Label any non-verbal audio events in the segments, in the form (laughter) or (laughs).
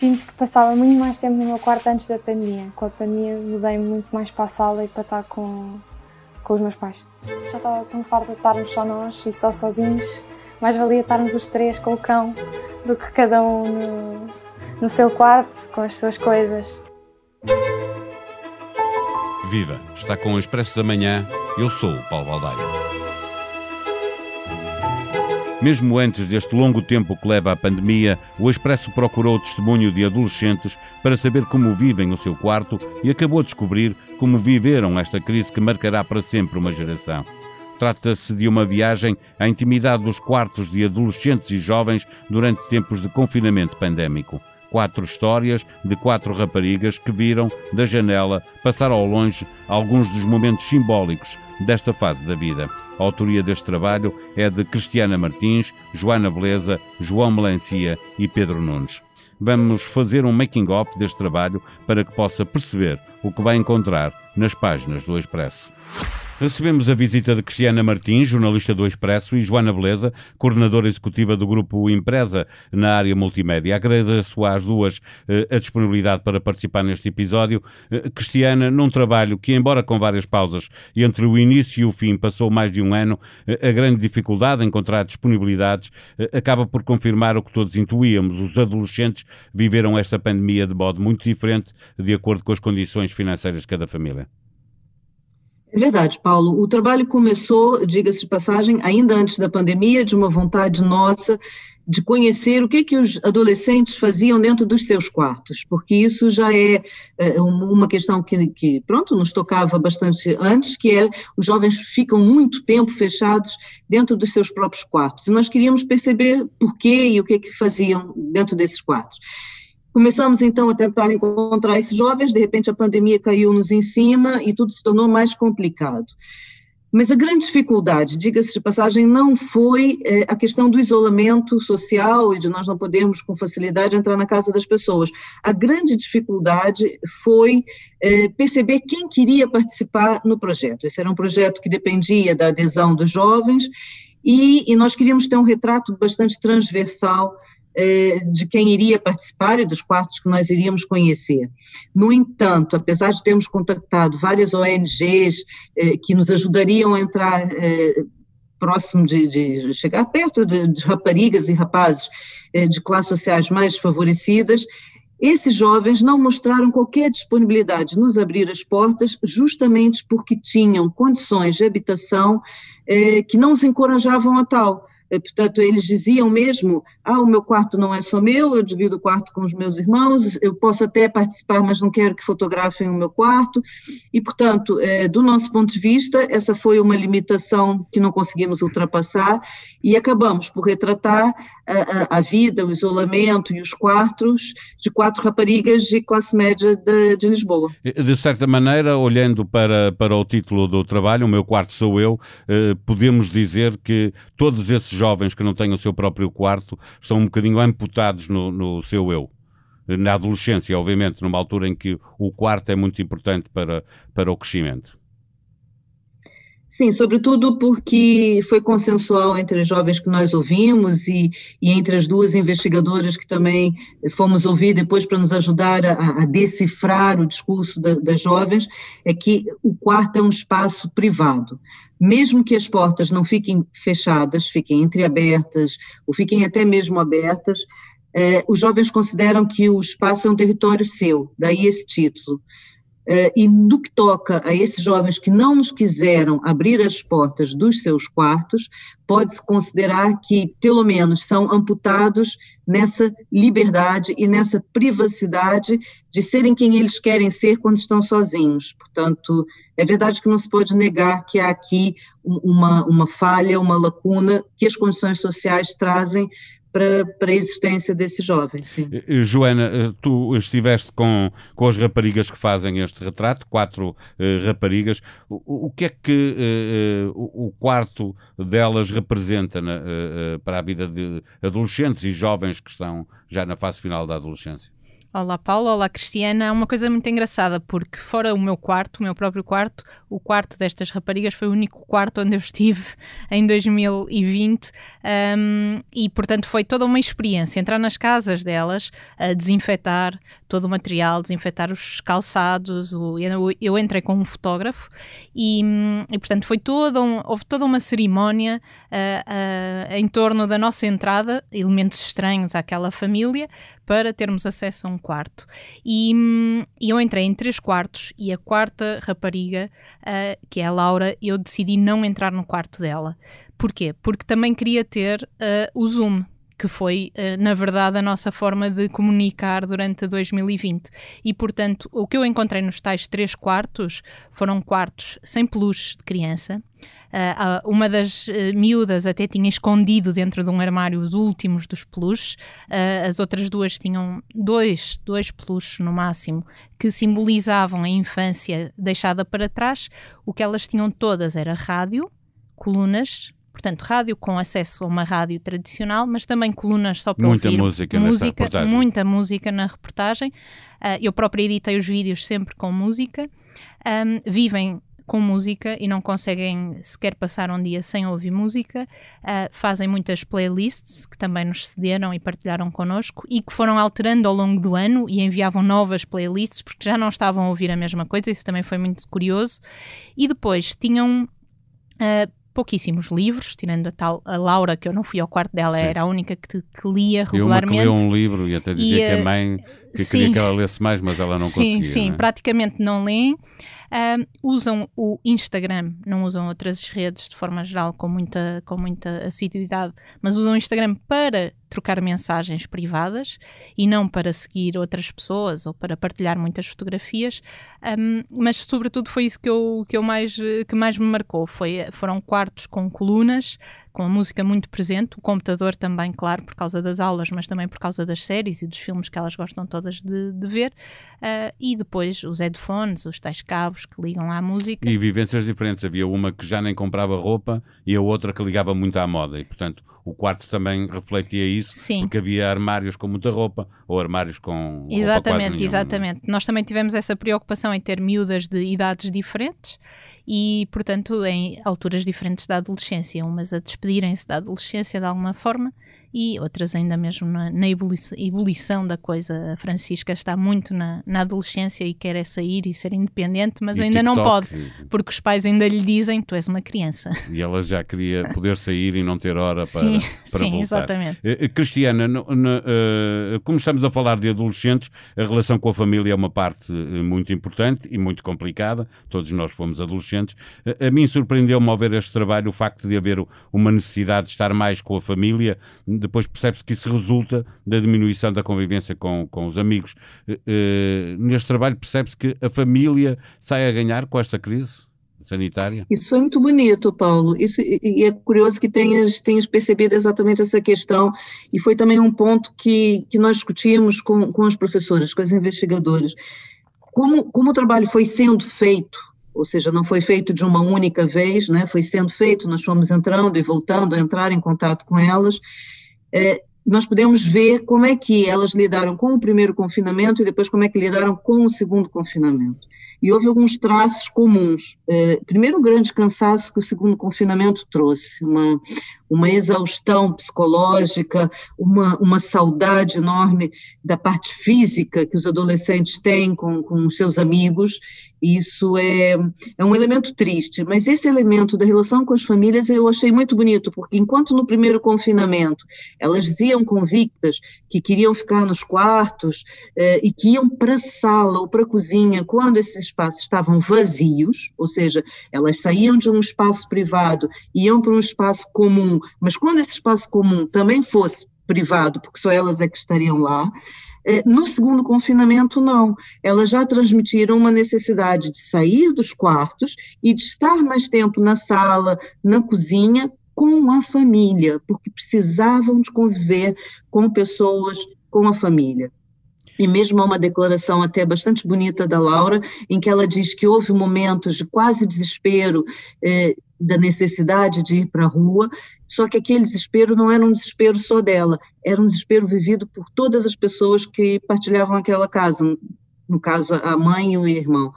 sinto que passava muito mais tempo no meu quarto antes da pandemia. Com a pandemia mudei muito mais para a sala e para estar com, com os meus pais. Já estava tão farta de estarmos só nós e só sozinhos. Mais valia estarmos os três com o cão do que cada um no, no seu quarto, com as suas coisas. Viva! Está com o Expresso da Manhã. Eu sou o Paulo Baldaia. Mesmo antes deste longo tempo que leva à pandemia, o Expresso procurou o testemunho de adolescentes para saber como vivem o seu quarto e acabou a descobrir como viveram esta crise que marcará para sempre uma geração. Trata-se de uma viagem à intimidade dos quartos de adolescentes e jovens durante tempos de confinamento pandémico. Quatro histórias de quatro raparigas que viram, da janela, passar ao longe alguns dos momentos simbólicos desta fase da vida. A autoria deste trabalho é de Cristiana Martins, Joana Beleza, João Melancia e Pedro Nunes. Vamos fazer um making-of deste trabalho para que possa perceber o que vai encontrar nas páginas do Expresso. Recebemos a visita de Cristiana Martins, jornalista do Expresso, e Joana Beleza, coordenadora executiva do grupo Empresa na área multimédia. Agradeço às duas eh, a disponibilidade para participar neste episódio. Eh, Cristiana, num trabalho que, embora com várias pausas entre o início e o fim passou mais de um ano, eh, a grande dificuldade em encontrar disponibilidades acaba por confirmar o que todos intuíamos. Os adolescentes viveram esta pandemia de modo muito diferente, de acordo com as condições financeiras de cada família. É verdade, Paulo. O trabalho começou, diga-se de passagem, ainda antes da pandemia, de uma vontade nossa de conhecer o que que os adolescentes faziam dentro dos seus quartos, porque isso já é, é uma questão que, que, pronto, nos tocava bastante antes, que é os jovens ficam muito tempo fechados dentro dos seus próprios quartos, e nós queríamos perceber por quê e o que que faziam dentro desses quartos. Começamos então a tentar encontrar esses jovens, de repente a pandemia caiu-nos em cima e tudo se tornou mais complicado. Mas a grande dificuldade, diga-se de passagem, não foi é, a questão do isolamento social e de nós não podermos com facilidade entrar na casa das pessoas. A grande dificuldade foi é, perceber quem queria participar no projeto. Esse era um projeto que dependia da adesão dos jovens e, e nós queríamos ter um retrato bastante transversal de quem iria participar e dos quartos que nós iríamos conhecer. No entanto, apesar de termos contactado várias ONGs é, que nos ajudariam a entrar é, próximo de, de, chegar perto de, de raparigas e rapazes de classes sociais mais favorecidas, esses jovens não mostraram qualquer disponibilidade de nos abrir as portas, justamente porque tinham condições de habitação que não os encorajavam a tal. Eh, portanto, eles diziam mesmo: ah, o meu quarto não é só meu, eu divido o quarto com os meus irmãos, eu posso até participar, mas não quero que fotografem o meu quarto. E, portanto, é, do nosso ponto de vista, essa foi uma limitação que não conseguimos ultrapassar e acabamos por retratar a, a vida, o isolamento e os quartos de quatro raparigas de classe média de, de Lisboa. De certa maneira, olhando para, para o título do trabalho, O Meu Quarto Sou Eu, eh, podemos dizer que todos esses jovens que não têm o seu próprio quarto estão um bocadinho amputados no, no seu eu na adolescência, obviamente, numa altura em que o quarto é muito importante para, para o crescimento. Sim, sobretudo porque foi consensual entre os jovens que nós ouvimos e, e entre as duas investigadoras que também fomos ouvir depois para nos ajudar a, a decifrar o discurso da, das jovens, é que o quarto é um espaço privado mesmo que as portas não fiquem fechadas, fiquem entreabertas, ou fiquem até mesmo abertas, eh, os jovens consideram que o espaço é um território seu, daí esse título. Eh, e no que toca a esses jovens que não nos quiseram abrir as portas dos seus quartos, pode-se considerar que, pelo menos, são amputados nessa liberdade e nessa privacidade de serem quem eles querem ser quando estão sozinhos. Portanto, é verdade que não se pode negar que há aqui uma, uma falha, uma lacuna que as condições sociais trazem para, para a existência desses jovens. Sim. Eh, eh, Joana, eh, tu estiveste com, com as raparigas que fazem este retrato, quatro uh, raparigas. O, o, que é que uh, o, quarto delas representa na, uh, para a vida de adolescentes e jovens que estão já na fase final da adolescência? Olá Paula, olá Cristiana. É uma coisa muito engraçada porque fora o meu quarto, o meu próprio quarto, o quarto destas raparigas foi o único quarto onde eu estive (laughs) em 2020 Um, e portanto foi toda uma experiência entrar nas casas delas, a desinfetar todo o material, desinfetar os calçados. O, eu, eu, entrei com um fotógrafo e, e portanto foi toda um, houve toda uma cerimónia uh, uh, em torno da nossa entrada, elementos estranhos àquela família, para termos acesso a um quarto. E, e eu entrei em três quartos e a quarta rapariga, uh, que é a Laura, eu decidi não entrar no quarto dela. Porquê? Porque também queria ter uh, o Zoom que foi, uh, na verdade, a nossa forma de comunicar durante 2020. E, portanto, o que eu encontrei nos tais três quartos foram quartos sem peluche de criança, Uh, uma das miúdas até tinha escondido dentro de um armário os últimos dos peluches, as outras duas tinham dois, dois peluches no máximo que simbolizavam a infância deixada para trás. O que elas tinham todas era rádio, colunas, portanto, rádio com acesso a uma rádio tradicional, mas também colunas só para muita ouvir música, música muita música na reportagem. Uh, eu própria editei os vídeos sempre com música. Um, vivem com música e não conseguem sequer passar um dia sem ouvir música. Uh, fazem muitas playlists que também nos cederam e partilharam connosco e que foram alterando ao longo do ano e enviavam novas playlists porque já não estavam a ouvir a mesma coisa. Isso também foi muito curioso. E depois tinham. Uh, pouquíssimos livros, tirando a tal a Laura, que eu não fui ao quarto dela, Sim. era a única que, que lia regularmente. Eu que leu um livro e até dizia e, que a mãe que sim. queria que ela lesse mais, mas ela não sim, conseguia. Sim, sim, é? praticamente não leem. Um, usam o Instagram, não usam outras redes de forma geral com muita, com muita assiduidade, mas usam o Instagram para trocar mensagens privadas e não para seguir outras pessoas ou para partilhar muitas fotografias, um, mas sobretudo foi isso que, eu, que, eu mais, que mais me marcou, foi, foram quartos com colunas, com a música muito presente, o computador também, claro, por causa das aulas, mas também por causa das séries e dos filmes que elas gostam todas de, de ver, uh, e depois os headphones, os tais cabos que ligam à música. E vivências diferentes, havia uma que já nem comprava roupa e a outra que ligava muito à moda, e portanto o quarto também refletia isso, Sim. porque havia armários com muita roupa ou armários com Exatamente, exatamente. Nós também tivemos essa preocupação em ter miúdas de idades diferentes e, portanto, em alturas diferentes da adolescência, umas a despedirem-se da adolescência de alguma forma e outras ainda mesmo na, na ebulição, ebulição, da coisa. A Francisca está muito na, na, adolescência e quer é sair e ser independente, mas e ainda TikTok, não pode, porque os pais ainda lhe dizem: Tu és uma criança. E ela já queria poder sair e não ter hora para, sim, para (laughs) sim, voltar. exatamente. Uh, Cristiana, no, no, uh, como estamos a falar de adolescentes, a relação com a família é uma parte muito importante e muito complicada. Todos nós fomos adolescentes. Uh, a mim surpreendeu-me ao ver este trabalho o facto de haver uma necessidade de estar mais com a família depois percebe-se que isso resulta da diminuição da convivência com, com os amigos. Uh, neste trabalho percebe-se que a família sai a ganhar com esta crise sanitária? Isso foi muito bonito, Paulo. Isso, e é curioso que tenhas, tenhas percebido exatamente essa questão, e foi também um ponto que, que nós discutimos com, com as professoras, com as investigadoras. Como, como o trabalho foi sendo feito, ou seja, não foi feito de uma única vez, né? foi sendo feito, nós fomos entrando e voltando a entrar em contato com elas, nós podemos ver como é que elas lidaram com o primeiro confinamento e depois como é que lidaram com o segundo confinamento. E houve alguns traços comuns. É, primeiro, o grande cansaço que o segundo confinamento trouxe, uma, uma exaustão psicológica, uma, uma saudade enorme da parte física que os adolescentes têm com, com seus amigos. Isso é, é um elemento triste, mas esse elemento da relação com as famílias eu achei muito bonito, porque enquanto no primeiro confinamento elas diziam convictas que queriam ficar nos quartos eh, e que iam para a sala ou para a cozinha quando esses espaços estavam vazios, ou seja, elas saíam de um espaço privado e iam para um espaço comum mas quando esse espaço comum também fosse privado, porque só elas é que estariam lá, eh, no segundo confinamento, não. Elas já transmitiram uma necessidade de sair dos quartos e de estar mais tempo na sala, na cozinha, com a família, porque precisavam de conviver com pessoas, com a família. E mesmo há uma declaração até bastante bonita da Laura, em que ela diz que houve momentos de quase desespero eh, da necessidade de ir para a rua, só que aquele desespero não era um desespero só dela, era um desespero vivido por todas as pessoas que partilhavam aquela casa, no caso a mãe e o irmão.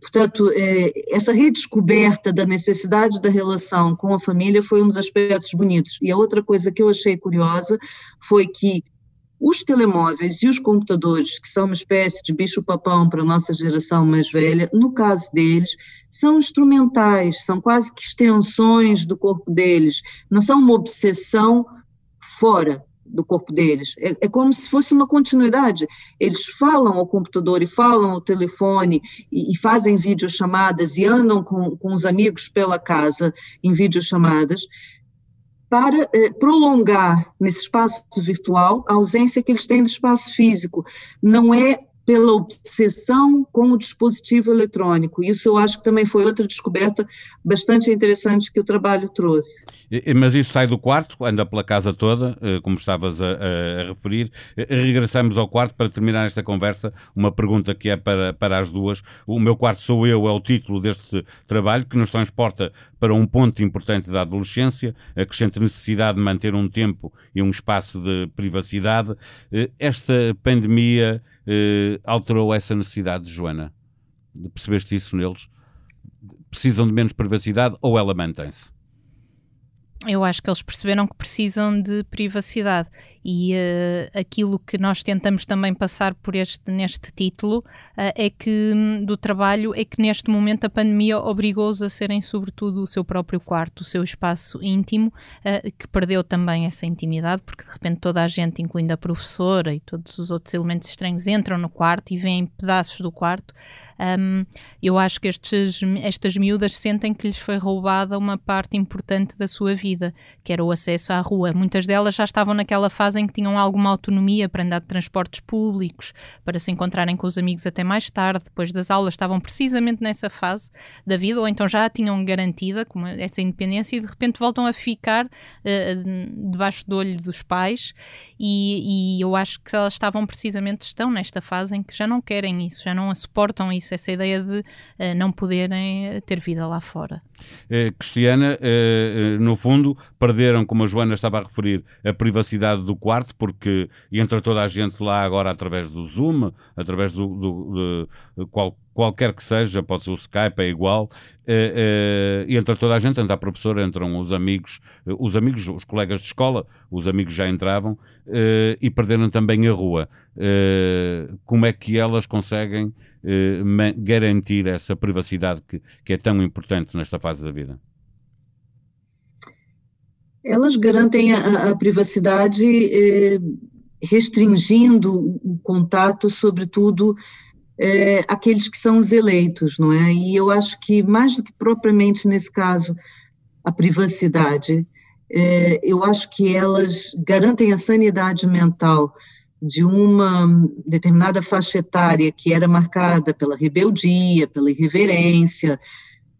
Portanto, é, essa redescoberta da necessidade da relação com a família foi um dos aspectos bonitos. E a outra coisa que eu achei curiosa foi que os telemóveis e os computadores, que são uma espécie de bicho-papão para a nossa geração mais velha, no caso deles, são instrumentais, são quase que extensões do corpo deles, não são uma obsessão fora do corpo deles. É, é, como se fosse uma continuidade. Eles falam ao computador e falam ao telefone e, e fazem videochamadas e andam com, com os amigos pela casa em videochamadas para eh, prolongar nesse espaço virtual a ausência que eles têm do espaço físico. Não é pela obsessão com o dispositivo eletrônico. Isso eu acho que também foi outra descoberta bastante interessante que o trabalho trouxe. Mas isso sai do quarto, anda pela casa toda, eh, como estavas a, a, referir. Eh, regressamos ao quarto para terminar esta conversa. Uma pergunta que é para, para as duas. O meu quarto sou eu é o título deste trabalho que nos transporta para um ponto importante da adolescência, a crescente necessidade de manter um tempo e um espaço de privacidade. Eh, esta pandemia eh, alterou essa necessidade, Joana? Percebeste isso neles? Precisam de menos privacidade ou ela mantém-se? Eu acho que eles perceberam que precisam de privacidade e uh, aquilo que nós tentamos também passar por este neste título uh, é que um, do trabalho é que neste momento a pandemia obrigou-os a serem sobretudo o seu próprio quarto, o seu espaço íntimo, uh, que perdeu também essa intimidade, porque de repente toda a gente, incluindo a professora e todos os outros elementos estranhos, entram no quarto e veem pedaços do quarto. Um, eu acho que estes, estas miúdas sentem que lhes foi roubada uma parte importante da sua vida, que era o acesso à rua. Muitas delas já estavam naquela fase em que tinham alguma autonomia para andar de transportes públicos, para se encontrarem com os amigos até mais tarde, depois das aulas, estavam precisamente nessa fase da vida, ou então já a tinham garantida, essa independência, e de repente voltam a ficar uh, debaixo do olho dos pais, e, e, eu acho que elas estavam precisamente, estão nesta fase em que já não querem isso, já não suportam isso, essa ideia de uh, não poderem eh, ter vida lá fora. Cristiana, no fundo, perderam, como a Joana estava a referir, a privacidade do quarto, porque entra toda a gente lá agora através do Zoom, através do, do de, qual, qualquer que seja, pode ser o Skype, é igual, uh, uh, entra toda a gente, entra a professora, entram os amigos, uh, os amigos, os colegas de escola, os amigos já entravam e perderam também a rua. como é que elas conseguem garantir essa privacidade que, que é tão importante nesta fase da vida? Elas garantem a, a privacidade restringindo o contato, sobretudo é, aqueles que são os eleitos, não é? E eu acho que, mais do que propriamente nesse caso, a privacidade, é, eu acho que elas garantem a sanidade mental de uma determinada faixa etária que era marcada pela rebeldia, pela irreverência,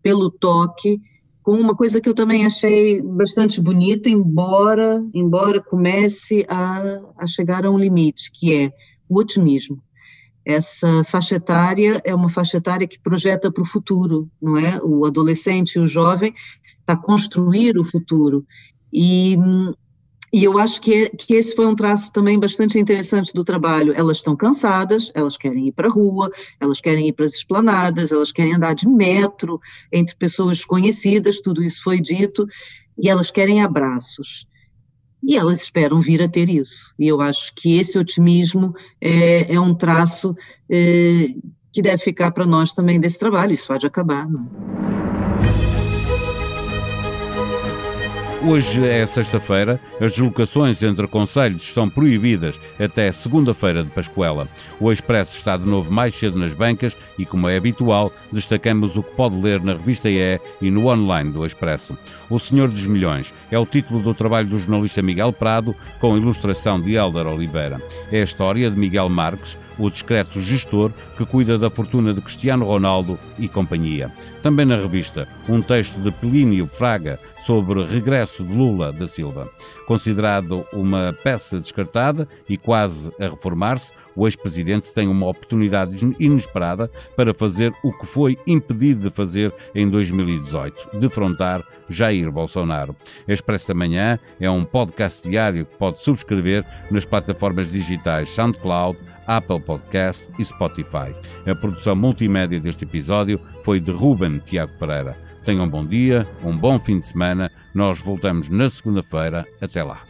pelo toque, com uma coisa que eu também achei bastante bonita, embora, embora comece a, a chegar a um limite, que é o otimismo. Essa faixa etária é uma faixa etária que projeta para o futuro, não é? O adolescente e o jovem está a construir o futuro. E, e eu acho que, é, que esse foi um traço também bastante interessante do trabalho. Elas estão cansadas, elas querem ir para a rua, elas querem ir para as esplanadas, elas querem andar de metro entre pessoas conhecidas, tudo isso foi dito, e elas querem abraços e elas esperam vir a ter isso. E eu acho que esse otimismo é, é um traço é, que deve ficar para nós também desse trabalho, isso pode acabar. Não? Hoje é sexta-feira, as deslocações entre conselhos estão proibidas até segunda-feira de Pascoela. O Expresso está de novo mais cedo nas bancas e, como é habitual, destacamos o que pode ler na revista EE e no online do Expresso. O Senhor dos Milhões é o título do trabalho do jornalista Miguel Prado, com ilustração de Helder Oliveira. É a história de Miguel Marques, o discreto gestor que cuida da fortuna de Cristiano Ronaldo e companhia. Também na revista, um texto de Plínio Fraga sobre regresso de Lula da Silva. Considerado uma peça descartada e quase a reformar-se, o ex-presidente tem uma oportunidade inesperada para fazer o que foi impedido de fazer em 2018, defrontar Jair Bolsonaro. Expresso da Manhã é um podcast diário que pode subscrever nas plataformas digitais SoundCloud, Apple Podcast e Spotify. A produção multimédia deste episódio foi de Ruben Tiago Pereira. Tenham um bom dia, um bom fim de semana. Nós voltamos na segunda-feira. Até lá.